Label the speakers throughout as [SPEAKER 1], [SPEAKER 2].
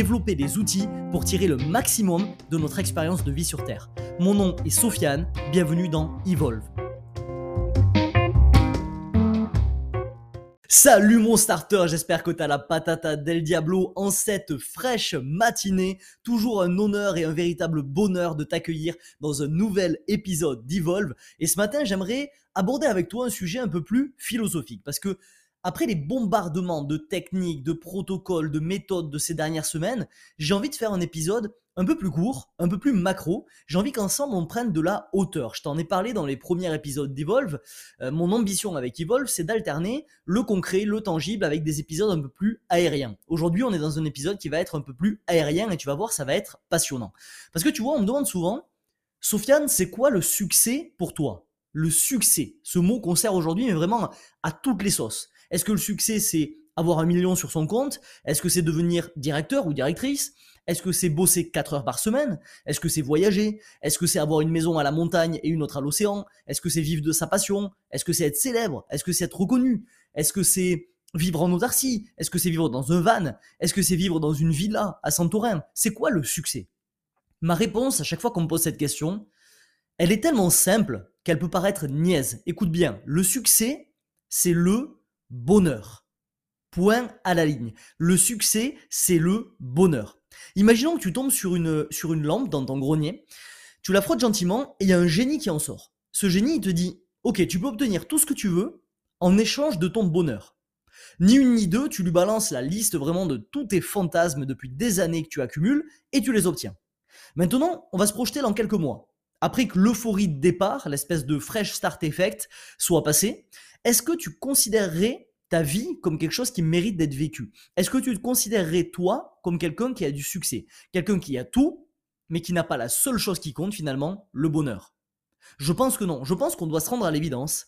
[SPEAKER 1] développer des outils pour tirer le maximum de notre expérience de vie sur Terre. Mon nom est Sofiane, bienvenue dans Evolve. Salut mon starter, j'espère que t'as la patata del diablo en cette fraîche matinée. Toujours un honneur et un véritable bonheur de t'accueillir dans un nouvel épisode d'Evolve. Et ce matin, j'aimerais aborder avec toi un sujet un peu plus philosophique parce que après les bombardements de techniques, de protocoles, de méthodes de ces dernières semaines, j'ai envie de faire un épisode un peu plus court, un peu plus macro. J'ai envie qu'ensemble on prenne de la hauteur. Je t'en ai parlé dans les premiers épisodes d'Evolve. Euh, mon ambition avec Evolve, c'est d'alterner le concret, le tangible avec des épisodes un peu plus aériens. Aujourd'hui, on est dans un épisode qui va être un peu plus aérien et tu vas voir, ça va être passionnant. Parce que tu vois, on me demande souvent, Sofiane, c'est quoi le succès pour toi? Le succès, ce mot qu'on sert aujourd'hui, mais vraiment à toutes les sauces. Est-ce que le succès, c'est avoir un million sur son compte Est-ce que c'est devenir directeur ou directrice Est-ce que c'est bosser 4 heures par semaine Est-ce que c'est voyager Est-ce que c'est avoir une maison à la montagne et une autre à l'océan Est-ce que c'est vivre de sa passion Est-ce que c'est être célèbre Est-ce que c'est être reconnu Est-ce que c'est vivre en autarcie Est-ce que c'est vivre dans un van Est-ce que c'est vivre dans une villa à Santorin C'est quoi le succès Ma réponse à chaque fois qu'on me pose cette question, elle est tellement simple qu'elle peut paraître niaise. Écoute bien, le succès, c'est le bonheur. Point à la ligne. Le succès, c'est le bonheur. Imaginons que tu tombes sur une, lampe dans ton grenier, tu la frottes gentiment et il y a un génie qui en sort. Ce génie, il te dit, ok, tu peux obtenir tout ce que tu veux en échange de ton bonheur. Ni une ni deux, tu lui balances la liste vraiment de tous tes fantasmes depuis des années que tu accumules et tu les obtiens. Maintenant, on va se projeter dans quelques mois. Après que l'euphorie de départ, l'espèce de fresh start effect, soit passée, est-ce que tu considérerais ta vie comme quelque chose qui mérite d'être vécu? Est-ce que tu te considérerais toi comme quelqu'un qui a du succès? Quelqu'un qui a tout, mais qui n'a pas la seule chose qui compte finalement, le bonheur? Je pense que non. Je pense qu'on doit se rendre à l'évidence.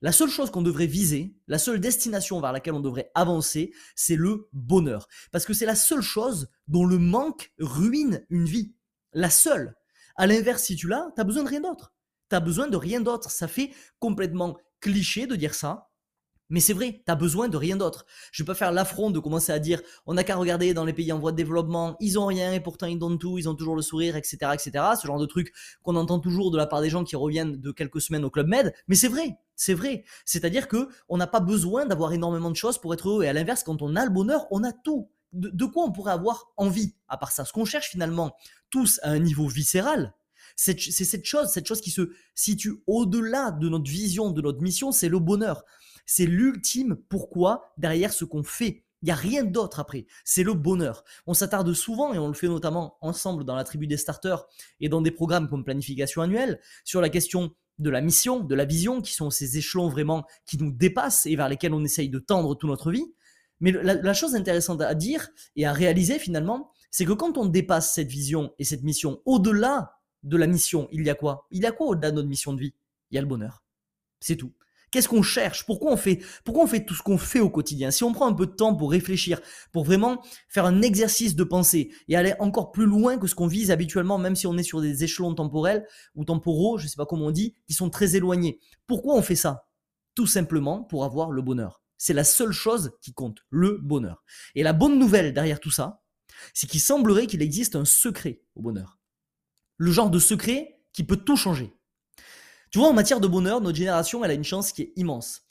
[SPEAKER 1] La seule chose qu'on devrait viser, la seule destination vers laquelle on devrait avancer, c'est le bonheur. Parce que c'est la seule chose dont le manque ruine une vie. La seule. À l'inverse, si tu l'as, tu as besoin de rien d'autre. Tu as besoin de rien d'autre. Ça fait complètement cliché de dire ça, mais c'est vrai, tu as besoin de rien d'autre. Je vais pas faire l'affront de commencer à dire on n'a qu'à regarder dans les pays en voie de développement, ils ont rien et pourtant ils donnent tout, ils ont toujours le sourire, etc. etc. Ce genre de truc qu'on entend toujours de la part des gens qui reviennent de quelques semaines au Club Med. Mais c'est vrai, c'est vrai. C'est-à-dire que on n'a pas besoin d'avoir énormément de choses pour être heureux. Et à l'inverse, quand on a le bonheur, on a tout. De, quoi on pourrait avoir envie à part ça Ce qu'on cherche finalement tous à un niveau viscéral, c'est cette chose, cette chose qui se situe au-delà de notre vision, de notre mission, c'est le bonheur. C'est l'ultime pourquoi derrière ce qu'on fait. Il n'y a rien d'autre après. C'est le bonheur. On s'attarde souvent, et on le fait notamment ensemble dans la tribu des starters et dans des programmes comme planification annuelle, sur la question de la mission, de la vision, qui sont ces échelons vraiment qui nous dépassent et vers lesquels on essaye de tendre toute notre vie. Mais la, chose intéressante à dire et à réaliser finalement, c'est que quand on dépasse cette vision et cette mission au-delà de la mission, il y a quoi? Il y a quoi au-delà de notre mission de vie? Il y a le bonheur. C'est tout. Qu'est-ce qu'on cherche? Pourquoi on fait Pourquoi on fait tout ce qu'on fait au quotidien? Si on prend un peu de temps pour réfléchir, pour vraiment faire un exercice de pensée et aller encore plus loin que ce qu'on vise habituellement, même si on est sur des échelons temporels ou temporaux, je ne sais pas comment on dit, qui sont très éloignés. Pourquoi on fait ça? Tout simplement pour avoir le bonheur. C'est la seule chose qui compte, le bonheur. Et la bonne nouvelle derrière tout ça, c'est qu'il semblerait qu'il existe un secret au bonheur le genre de secret qui peut tout changer. Tu vois, en matière de bonheur, notre génération, elle a une chance qui est immense.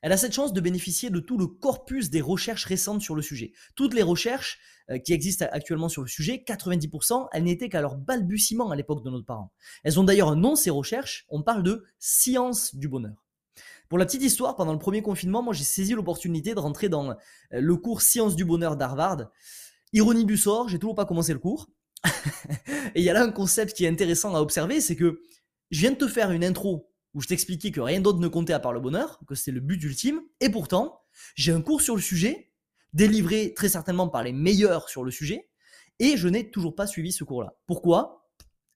[SPEAKER 1] Elle a cette chance de bénéficier de tout le corpus des recherches récentes sur le sujet. Toutes les recherches euh, qui existent actuellement sur le sujet, 90%, elles n'étaient qu'à leur balbutiement à l'époque de nos parents. Elles ont d'ailleurs un nom, ces recherches, on parle de science du bonheur. Pour la petite histoire, pendant le premier confinement, moi j'ai saisi l'opportunité de rentrer dans euh, le cours Science du bonheur d'Harvard. Ironie du sort, j'ai toujours pas commencé le cours. et il y a là un concept qui est intéressant à observer, c'est que je viens de te faire une intro où je t'expliquais que rien d'autre ne comptait à part le bonheur, que c'était le but ultime, et pourtant, j'ai un cours sur le sujet, délivré très certainement par les meilleurs sur le sujet, Et je n'ai toujours pas suivi ce cours-là. Pourquoi?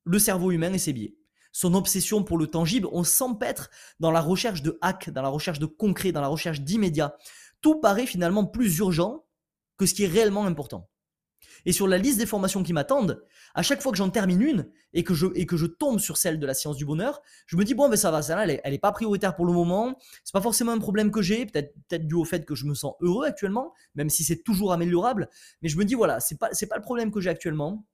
[SPEAKER 1] Le cerveau humain et ses biais. Son obsession pour le tangible, on s'empêtre dans la recherche de hack, dans la recherche de concret, dans la recherche d'immédiat. Tout paraît finalement plus urgent que ce qui est réellement important. Et sur la liste des formations qui m'attendent, à chaque fois que j'en termine une et que, je, et que je tombe sur celle de la science du bonheur, je me dis bon, ben ça va, celle-là, elle, n'est pas prioritaire pour le moment. C'est pas forcément un problème que j'ai, peut-être peut-être dû au fait que je me sens heureux actuellement, même si c'est toujours améliorable. Mais je me dis voilà, c'est pas c'est pas le problème que j'ai actuellement.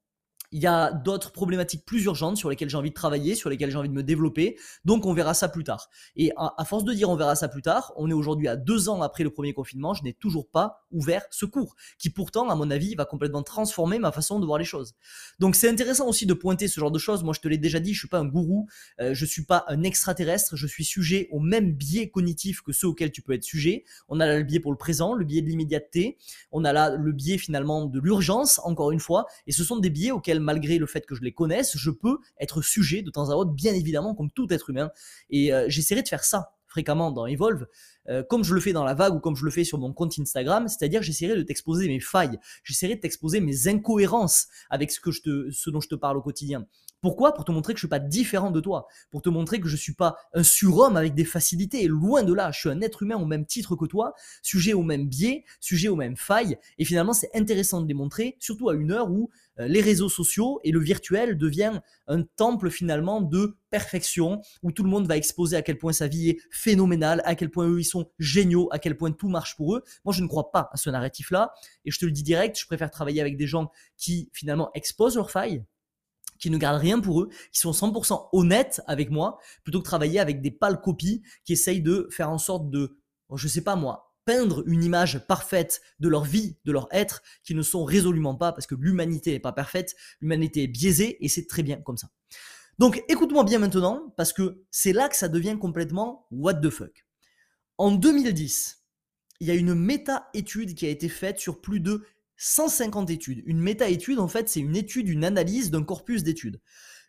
[SPEAKER 1] Il y a d'autres problématiques plus urgentes sur lesquelles j'ai envie de travailler, sur lesquelles j'ai envie de me développer. Donc on verra ça plus tard. Et à, force de dire on verra ça plus tard, on est aujourd'hui à deux ans après le premier confinement, je n'ai toujours pas ouvert ce cours, qui pourtant, à mon avis, va complètement transformer ma façon de voir les choses. Donc c'est intéressant aussi de pointer ce genre de choses. Moi, je te l'ai déjà dit, je suis pas un gourou, euh, je suis pas un extraterrestre, je suis sujet au même biais cognitif que ceux auxquels tu peux être sujet. On a là le biais pour le présent, le biais de l'immédiateté, on a là le biais finalement de l'urgence, encore une fois, et ce sont des biais auxquels malgré le fait que je les connaisse, je peux être sujet de temps à autre, bien évidemment, comme tout être humain. Et euh, j'essaierai de faire ça fréquemment dans Evolve, euh, comme je le fais dans la vague ou comme je le fais sur mon compte Instagram, c'est-à-dire j'essaierai de t'exposer mes failles, j'essaierai de t'exposer mes incohérences avec ce, que ce dont je te parle au quotidien. Pourquoi? Pour te montrer que je ne suis pas différent de toi, pour te montrer que je ne suis pas un surhomme avec des facilités, loin de là, je suis un être humain au même titre que toi, sujet au même biais, sujet aux mêmes failles, et finalement c'est intéressant de démontrer, surtout à une heure où euh, les réseaux sociaux et le virtuel devient un temple finalement de perfection, où tout le monde va exposer à quel point sa vie est phénoménale, à quel point eux ils sont géniaux, à quel point tout marche pour eux. Moi je ne crois pas à ce narratif-là, et je te le dis direct, je préfère travailler avec des gens qui finalement exposent leurs failles, qui ne gardent rien pour eux, qui sont 100% honnêtes avec moi, plutôt que travailler avec des pâles copies qui essayent de faire en sorte de, je sais pas moi, peindre une image parfaite de leur vie, de leur être, qui ne sont résolument pas, parce que l'humanité n'est pas parfaite, l'humanité est biaisée, et c'est très bien comme ça. Donc écoute-moi bien maintenant, parce que c'est là que ça devient complètement what the fuck. En 2010, il y a une méta-étude qui a été faite sur plus de 150 études. Une méta-étude, en fait, c'est une étude, une analyse d'un corpus d'études.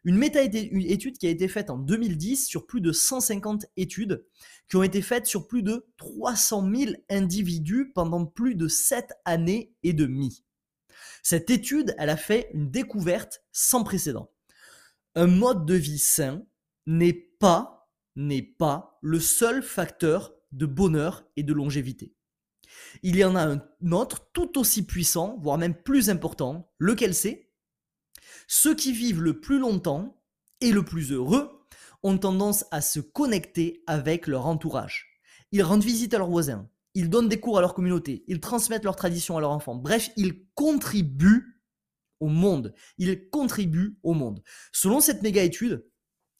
[SPEAKER 1] Une méta-étude qui a été faite en 2010 sur plus de 150 études, qui ont été faites sur plus de 300 000 individus pendant plus de 7 années et demie. Cette étude, elle a fait une découverte sans précédent. Un mode de vie sain n'est pas, n'est pas le seul facteur de bonheur et de longévité. Il y en a un autre tout aussi puissant, voire même plus important, lequel c'est? Ceux qui vivent le plus longtemps et le plus heureux ont tendance à se connecter avec leur entourage. Ils rendent visite à leurs voisins, ils donnent des cours à leur communauté, ils transmettent leurs traditions à leurs enfants. Bref, ils contribuent au monde. Ils contribuent au monde. Selon cette méga étude,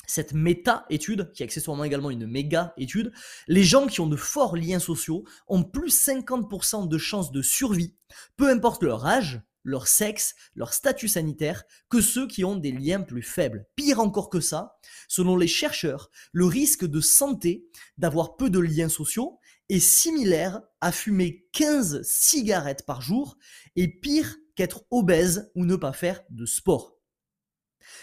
[SPEAKER 1] cette méta-étude, qui est accessoirement également une méga-étude, les gens qui ont de forts liens sociaux ont plus 50% de chances de survie, peu importe leur âge, leur sexe, leur statut sanitaire, que ceux qui ont des liens plus faibles. Pire encore que ça, selon les chercheurs, le risque de santé d'avoir peu de liens sociaux est similaire à fumer 15 cigarettes par jour et pire qu'être obèse ou ne pas faire de sport.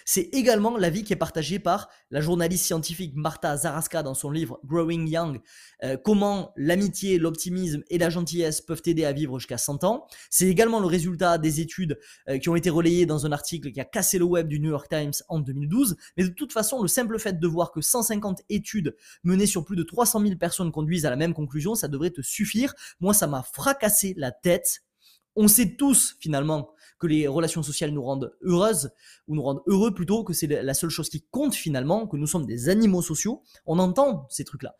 [SPEAKER 1] C'est également l'avis qui est partagé par la journaliste scientifique Martha Zaraska dans son livre Growing Young, euh, comment l'amitié, l'optimisme et la gentillesse peuvent aider à vivre jusqu'à 100 ans. C'est également le résultat des études euh, qui ont été relayées dans un article qui a cassé le web du New York Times en 2012. Mais de toute façon, le simple fait de voir que 150 études menées sur plus de 300 000 personnes conduisent à la même conclusion, ça devrait te suffire. Moi, ça m'a fracassé la tête. On sait tous finalement que les relations sociales nous rendent heureuses, ou nous rendent heureux plutôt, que c'est la seule chose qui compte finalement, que nous sommes des animaux sociaux, on entend ces trucs-là.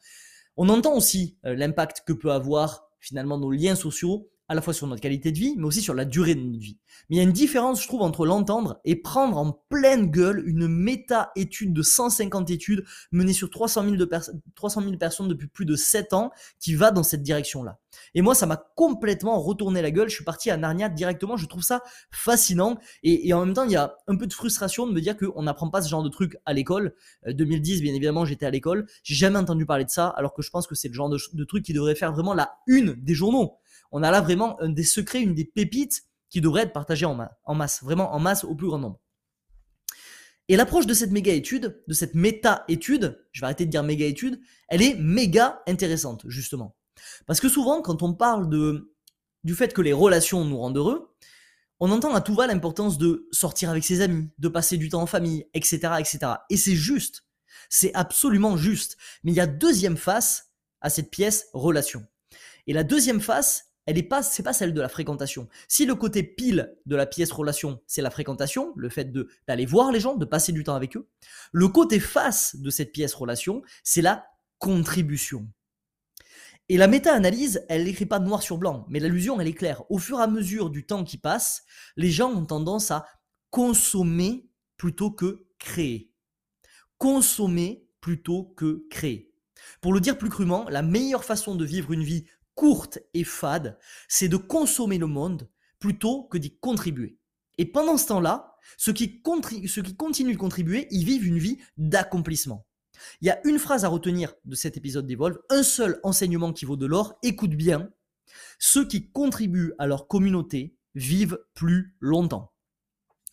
[SPEAKER 1] On entend aussi euh, l'impact que peut avoir finalement nos liens sociaux à la fois sur notre qualité de vie, mais aussi sur la durée de notre vie. Mais il y a une différence, je trouve, entre l'entendre et prendre en pleine gueule une méta-étude de 150 études menées sur 300 000, de 300 000 personnes depuis plus de 7 ans qui va dans cette direction-là. Et moi, ça m'a complètement retourné la gueule. Je suis parti à Narnia directement. Je trouve ça fascinant. Et, en même temps, il y a un peu de frustration de me dire qu'on n'apprend pas ce genre de trucs à l'école. 2010, euh, bien évidemment, j'étais à l'école. J'ai jamais entendu parler de ça, alors que je pense que c'est le genre de truc qui devrait faire vraiment la une des journaux on a là vraiment un des secrets, une des pépites qui devrait être partagée en, masse, vraiment en masse au plus grand nombre. Et l'approche de cette méga étude, de cette méta étude, je vais arrêter de dire méga étude, elle est méga intéressante justement. Parce que souvent, quand on parle du fait que les relations nous rendent heureux, On entend à tout va l'importance de sortir avec ses amis, de passer du temps en famille, etc. etc. Et c'est juste. C'est absolument juste. Mais il y a deuxième face à cette pièce relation. Et la deuxième face, elle n'est pas, c'est pas celle de la fréquentation. Si le côté pile de la pièce relation, c'est la fréquentation, le fait d'aller voir les gens, de passer du temps avec eux, le côté face de cette pièce relation, c'est la contribution. Et la méta-analyse, elle n'écrit pas noir sur blanc, mais l'allusion, elle est claire. Au fur et à mesure du temps qui passe, les gens ont tendance à consommer plutôt que créer. Consommer plutôt que créer. Pour le dire plus crûment, la meilleure façon de vivre une vie courte et fade, c'est de consommer le monde plutôt que d'y contribuer. Et pendant ce temps-là, ceux qui, ceux continuent de contribuer, ils vivent une vie d'accomplissement. Il y a une phrase à retenir de cet épisode d'Evolve, un seul enseignement qui vaut de l'or, écoute bien, ceux qui contribuent à leur communauté vivent plus longtemps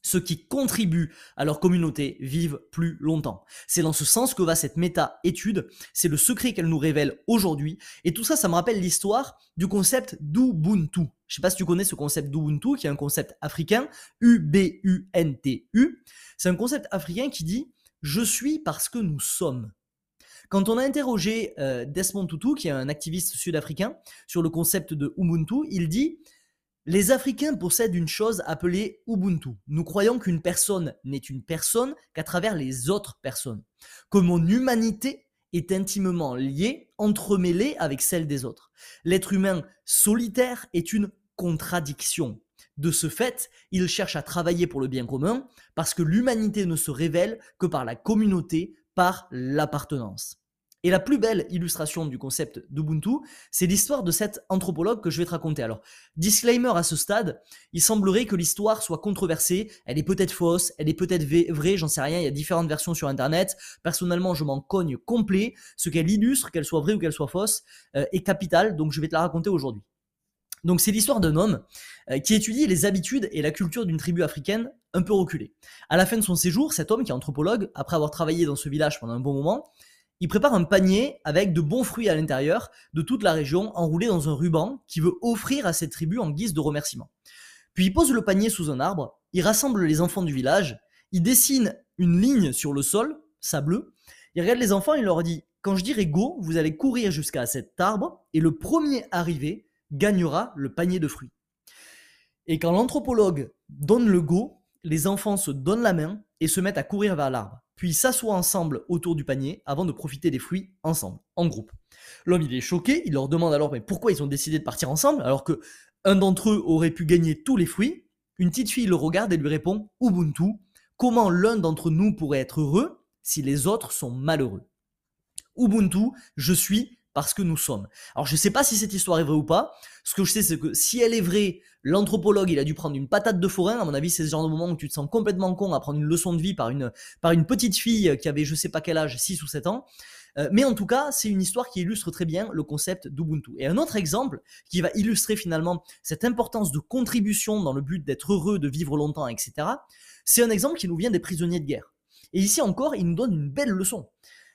[SPEAKER 1] ceux qui contribuent à leur communauté vivent plus longtemps. C'est dans ce sens que va cette méta-étude, c'est le secret qu'elle nous révèle aujourd'hui, et tout ça, ça me rappelle l'histoire du concept d'Ubuntu. Je sais pas si tu connais ce concept d'Ubuntu, qui est un concept africain, U-B-U-N-T-U. C'est un concept africain qui dit « je suis parce que nous sommes ». Quand on a interrogé euh, Desmond Tutu, qui est un activiste sud-africain, sur le concept de Ubuntu, il dit « les Africains possèdent une chose appelée Ubuntu. Nous croyons qu'une personne n'est une personne qu'à travers les autres personnes. Que mon humanité est intimement liée, entremêlée avec celle des autres. L'être humain solitaire est une contradiction. De ce fait, il cherche à travailler pour le bien commun parce que l'humanité ne se révèle que par la communauté, par l'appartenance. Et la plus belle illustration du concept d'Ubuntu, c'est l'histoire de cet anthropologue que je vais te raconter. Alors, disclaimer à ce stade, il semblerait que l'histoire soit controversée, elle est peut-être fausse, elle est peut-être vraie, j'en sais rien, il y a différentes versions sur Internet. Personnellement, je m'en cogne complet. Ce qu'elle illustre, qu'elle soit vraie ou qu'elle soit fausse, euh, est capital, donc je vais te la raconter aujourd'hui. Donc c'est l'histoire d'un homme euh, qui étudie les habitudes et la culture d'une tribu africaine un peu reculée. À la fin de son séjour, cet homme qui est anthropologue, après avoir travaillé dans ce village pendant un bon moment, il prépare un panier avec de bons fruits à l'intérieur de toute la région enroulés dans un ruban qu'il veut offrir à cette tribu en guise de remerciement. Puis il pose le panier sous un arbre, il rassemble les enfants du village, il dessine une ligne sur le sol, sableux, il regarde les enfants et il leur dit Quand je dirai go, vous allez courir jusqu'à cet arbre et le premier arrivé gagnera le panier de fruits. Et quand l'anthropologue donne le go, les enfants se donnent la main et se mettent à courir vers l'arbre puis s'assoient ensemble autour du panier avant de profiter des fruits ensemble, en groupe. L'homme il est choqué, il leur demande alors pourquoi ils ont décidé de partir ensemble alors que un d'entre eux aurait pu gagner tous les fruits. Une petite fille le regarde et lui répond Ubuntu, comment l'un d'entre nous pourrait être heureux si les autres sont malheureux Ubuntu, je suis parce que nous sommes. Alors je ne sais pas si cette histoire est vraie ou pas. Ce que je sais, c'est que si elle est vraie, l'anthropologue, il a dû prendre une patate de forain. À mon avis, c'est ce genre de moment où tu te sens complètement con à prendre une leçon de vie par une, par une petite fille qui avait je sais pas quel âge, 6 ou 7 ans. Euh, mais en tout cas, c'est une histoire qui illustre très bien le concept d'Ubuntu. Et un autre exemple qui va illustrer finalement cette importance de contribution dans le but d'être heureux, de vivre longtemps, etc., c'est un exemple qui nous vient des prisonniers de guerre. Et ici encore, il nous donne une belle leçon.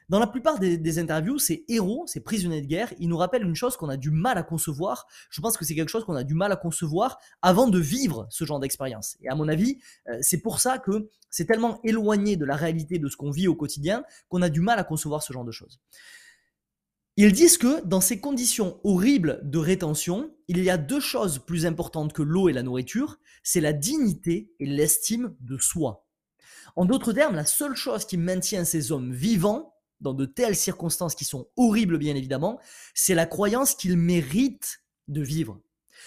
[SPEAKER 1] Dans la plupart des, interviews, ces héros, ces prisonniers de guerre, ils nous rappellent une chose qu'on a du mal à concevoir. Je pense que c'est quelque chose qu'on a du mal à concevoir avant de vivre ce genre d'expérience. Et à mon avis, euh, c'est pour ça que c'est tellement éloigné de la réalité de ce qu'on vit au quotidien qu'on a du mal à concevoir ce genre de choses. Ils disent que dans ces conditions horribles de rétention, il y a deux choses plus importantes que l'eau et la nourriture, c'est la dignité et l'estime de soi. En d'autres termes, la seule chose qui maintient ces hommes vivants, dans de telles circonstances qui sont horribles bien évidemment, c'est la croyance qu'ils méritent de vivre.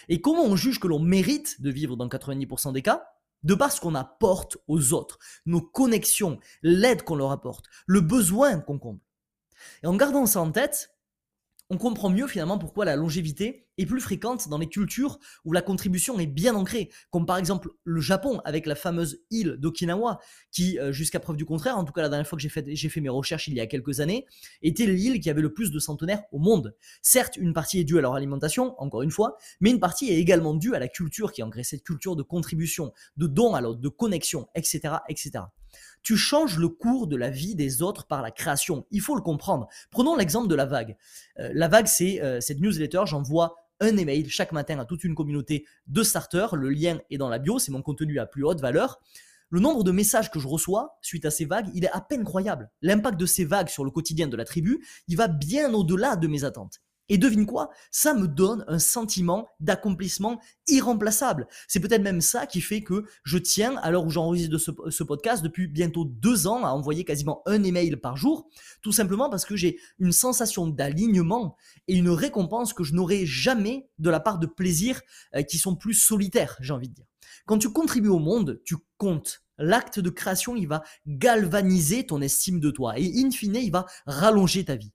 [SPEAKER 1] Et comment on juge que l'on mérite de vivre dans 90% des cas? De par ce qu'on apporte aux autres, nos connexions, l'aide qu'on leur apporte, le besoin qu'on comble. Et en gardant ça en tête, on comprend mieux finalement pourquoi la longévité est plus fréquente dans les cultures où la contribution est bien ancrée, comme par exemple le Japon avec la fameuse île d'Okinawa, qui, euh, jusqu'à preuve du contraire, en tout cas la dernière fois que j'ai fait, mes recherches il y a quelques années, était l'île qui avait le plus de centenaires au monde. Certes, une partie est due à leur alimentation, encore une fois, mais une partie est également due à la culture qui a ancré cette culture de contribution, de don à l'autre, de connexion, etc., etc tu changes le cours de la vie des autres par la création. Il faut le comprendre. Prenons l'exemple de la vague. Euh, la vague, c'est euh, cette newsletter, j'envoie un email chaque matin à toute une communauté de starters. Le lien est dans la bio, c'est mon contenu à plus haute valeur. Le nombre de messages que je reçois suite à ces vagues, il est à peine croyable. L'impact de ces vagues sur le quotidien de la tribu, il va bien au-delà de mes attentes. Et devine quoi? Ça me donne un sentiment d'accomplissement irremplaçable. C'est peut-être même ça qui fait que je tiens, à l'heure où j'enregistre ce, ce podcast, depuis bientôt deux ans, à envoyer quasiment un email par jour, tout simplement parce que j'ai une sensation d'alignement et une récompense que je n'aurai jamais de la part de plaisirs euh, qui sont plus solitaires, j'ai envie de dire. Quand tu contribues au monde, tu comptes. L'acte de création, il va galvaniser ton estime de toi et in fine, il va rallonger ta vie.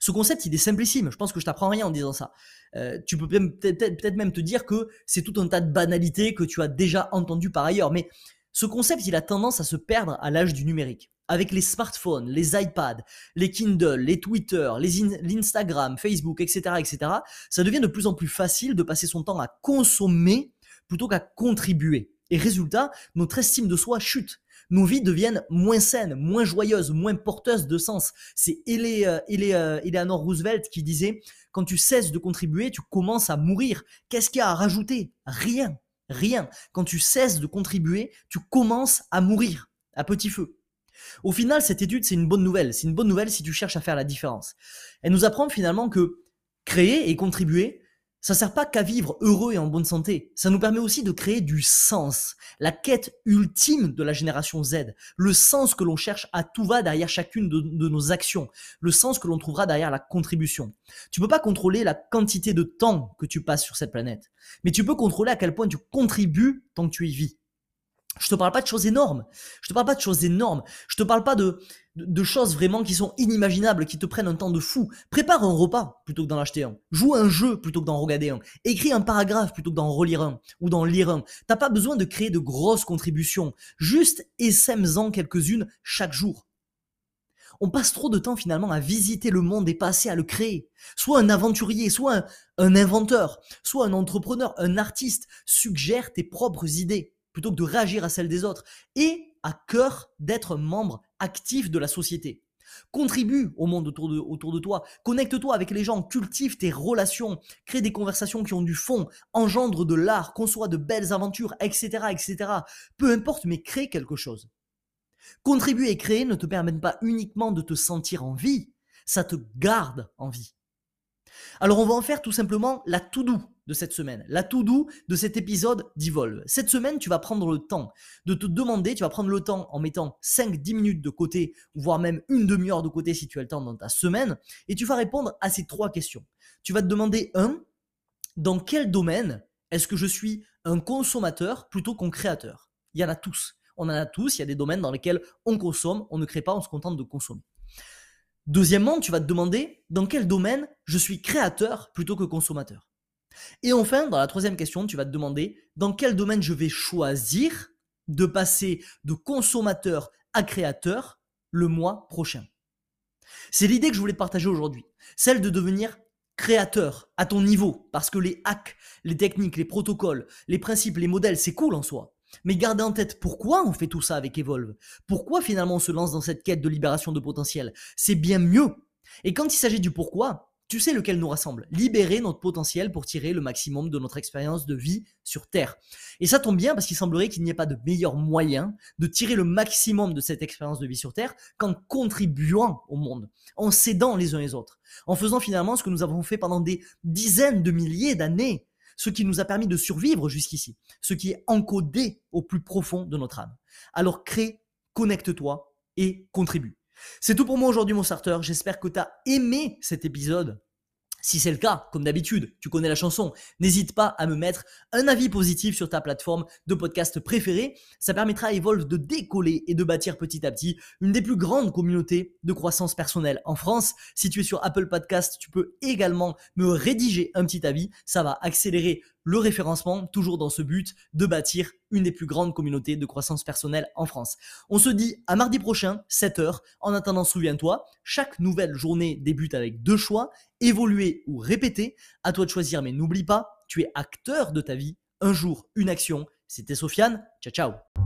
[SPEAKER 1] Ce concept, il est simplissime. Je pense que je t'apprends rien en disant ça. Euh, tu peux peut-être même te dire que c'est tout un tas de banalités que tu as déjà entendu par ailleurs. Mais ce concept, il a tendance à se perdre à l'âge du numérique. Avec les smartphones, les iPads, les Kindle, les Twitter, les l'Instagram, Facebook, etc., etc., ça devient de plus en plus facile de passer son temps à consommer plutôt qu'à contribuer. Et résultat, notre estime de soi chute nos vies deviennent moins saines, moins joyeuses, moins porteuses de sens. C'est euh, Eleanor Roosevelt qui disait, quand tu cesses de contribuer, tu commences à mourir. Qu'est-ce qu'il y a à rajouter? Rien, rien. Quand tu cesses de contribuer, tu commences à mourir, à petit feu. Au final, cette étude, c'est une bonne nouvelle. C'est une bonne nouvelle si tu cherches à faire la différence. Elle nous apprend finalement que créer et contribuer, ça sert pas qu'à vivre heureux et en bonne santé. Ça nous permet aussi de créer du sens. La quête ultime de la génération Z. Le sens que l'on cherche à tout va derrière chacune de, nos actions. Le sens que l'on trouvera derrière la contribution. Tu peux pas contrôler la quantité de temps que tu passes sur cette planète. Mais tu peux contrôler à quel point tu contribues tant que tu y vis. Je te parle pas de choses énormes. Je te parle pas de choses énormes. Je te parle pas de, de, choses vraiment qui sont inimaginables, qui te prennent un temps de fou. Prépare un repas plutôt que d'en acheter un. Joue un jeu plutôt que d'en regarder un. Écris un paragraphe plutôt que d'en relire un ou d'en lire un. T'as pas besoin de créer de grosses contributions. Juste essaime-en quelques-unes chaque jour. On passe trop de temps finalement à visiter le monde et pas assez à le créer. Soit un aventurier, soit un, un inventeur, soit un entrepreneur, un artiste. Suggère tes propres idées plutôt que de réagir à celles des autres. Et à cœur d'être membre actif de la société. Contribue au monde autour de, toi, connecte-toi avec les gens, cultive tes relations, crée des conversations qui ont du fond, engendre de l'art, conçoit de belles aventures, etc., etc. Peu importe, mais crée quelque chose. Contribuer et créer ne te permettent pas uniquement de te sentir en vie, ça te garde en vie. Alors on va en faire tout simplement la tout doux de cette semaine, la tout doux de cet épisode d'Evolve. Cette semaine, tu vas prendre le temps de te demander, tu vas prendre le temps en mettant 5-10 minutes de côté, voire même une demi-heure de côté si tu as le temps dans ta semaine, et tu vas répondre à ces trois questions. Tu vas te demander, un, dans quel domaine est-ce que je suis un consommateur plutôt qu'un créateur? Il y en a tous. On en a tous, il y a des domaines dans lesquels on consomme, on ne crée pas, on se contente de consommer. Deuxièmement, tu vas te demander dans quel domaine je suis créateur plutôt que consommateur. Et enfin, dans la troisième question, tu vas te demander dans quel domaine je vais choisir de passer de consommateur à créateur le mois prochain. C'est l'idée que je voulais te partager aujourd'hui, celle de devenir créateur à ton niveau, parce que les hacks, les techniques, les protocoles, les principes, les modèles, c'est cool en soi. Mais gardez en tête pourquoi on fait tout ça avec Evolve. Pourquoi finalement on se lance dans cette quête de libération de potentiel? C'est bien mieux. Et quand il s'agit du pourquoi, tu sais lequel nous rassemble. Libérer notre potentiel pour tirer le maximum de notre expérience de vie sur Terre. Et ça tombe bien parce qu'il semblerait qu'il n'y ait pas de meilleur moyen de tirer le maximum de cette expérience de vie sur Terre qu'en contribuant au monde, en s'aidant les uns les autres, en faisant finalement ce que nous avons fait pendant des dizaines de milliers d'années ce qui nous a permis de survivre jusqu'ici, ce qui est encodé au plus profond de notre âme. Alors crée, connecte-toi et contribue. C'est tout pour moi aujourd'hui mon starter, j'espère que tu as aimé cet épisode si c'est le cas, comme d'habitude, tu connais la chanson, n'hésite pas à me mettre un avis positif sur ta plateforme de podcast préférée. Ça permettra à Evolve de décoller et de bâtir petit à petit une des plus grandes communautés de croissance personnelle en France. Si tu es sur Apple Podcast, tu peux également me rédiger un petit avis. Ça va accélérer le référencement, toujours dans ce but de bâtir une des plus grandes communautés de croissance personnelle en France. On se dit à mardi prochain, 7h. En attendant, souviens-toi, chaque nouvelle journée débute avec deux choix, évoluer ou répéter. À toi de choisir, mais n'oublie pas, tu es acteur de ta vie. Un jour, une action. C'était Sofiane. Ciao, ciao.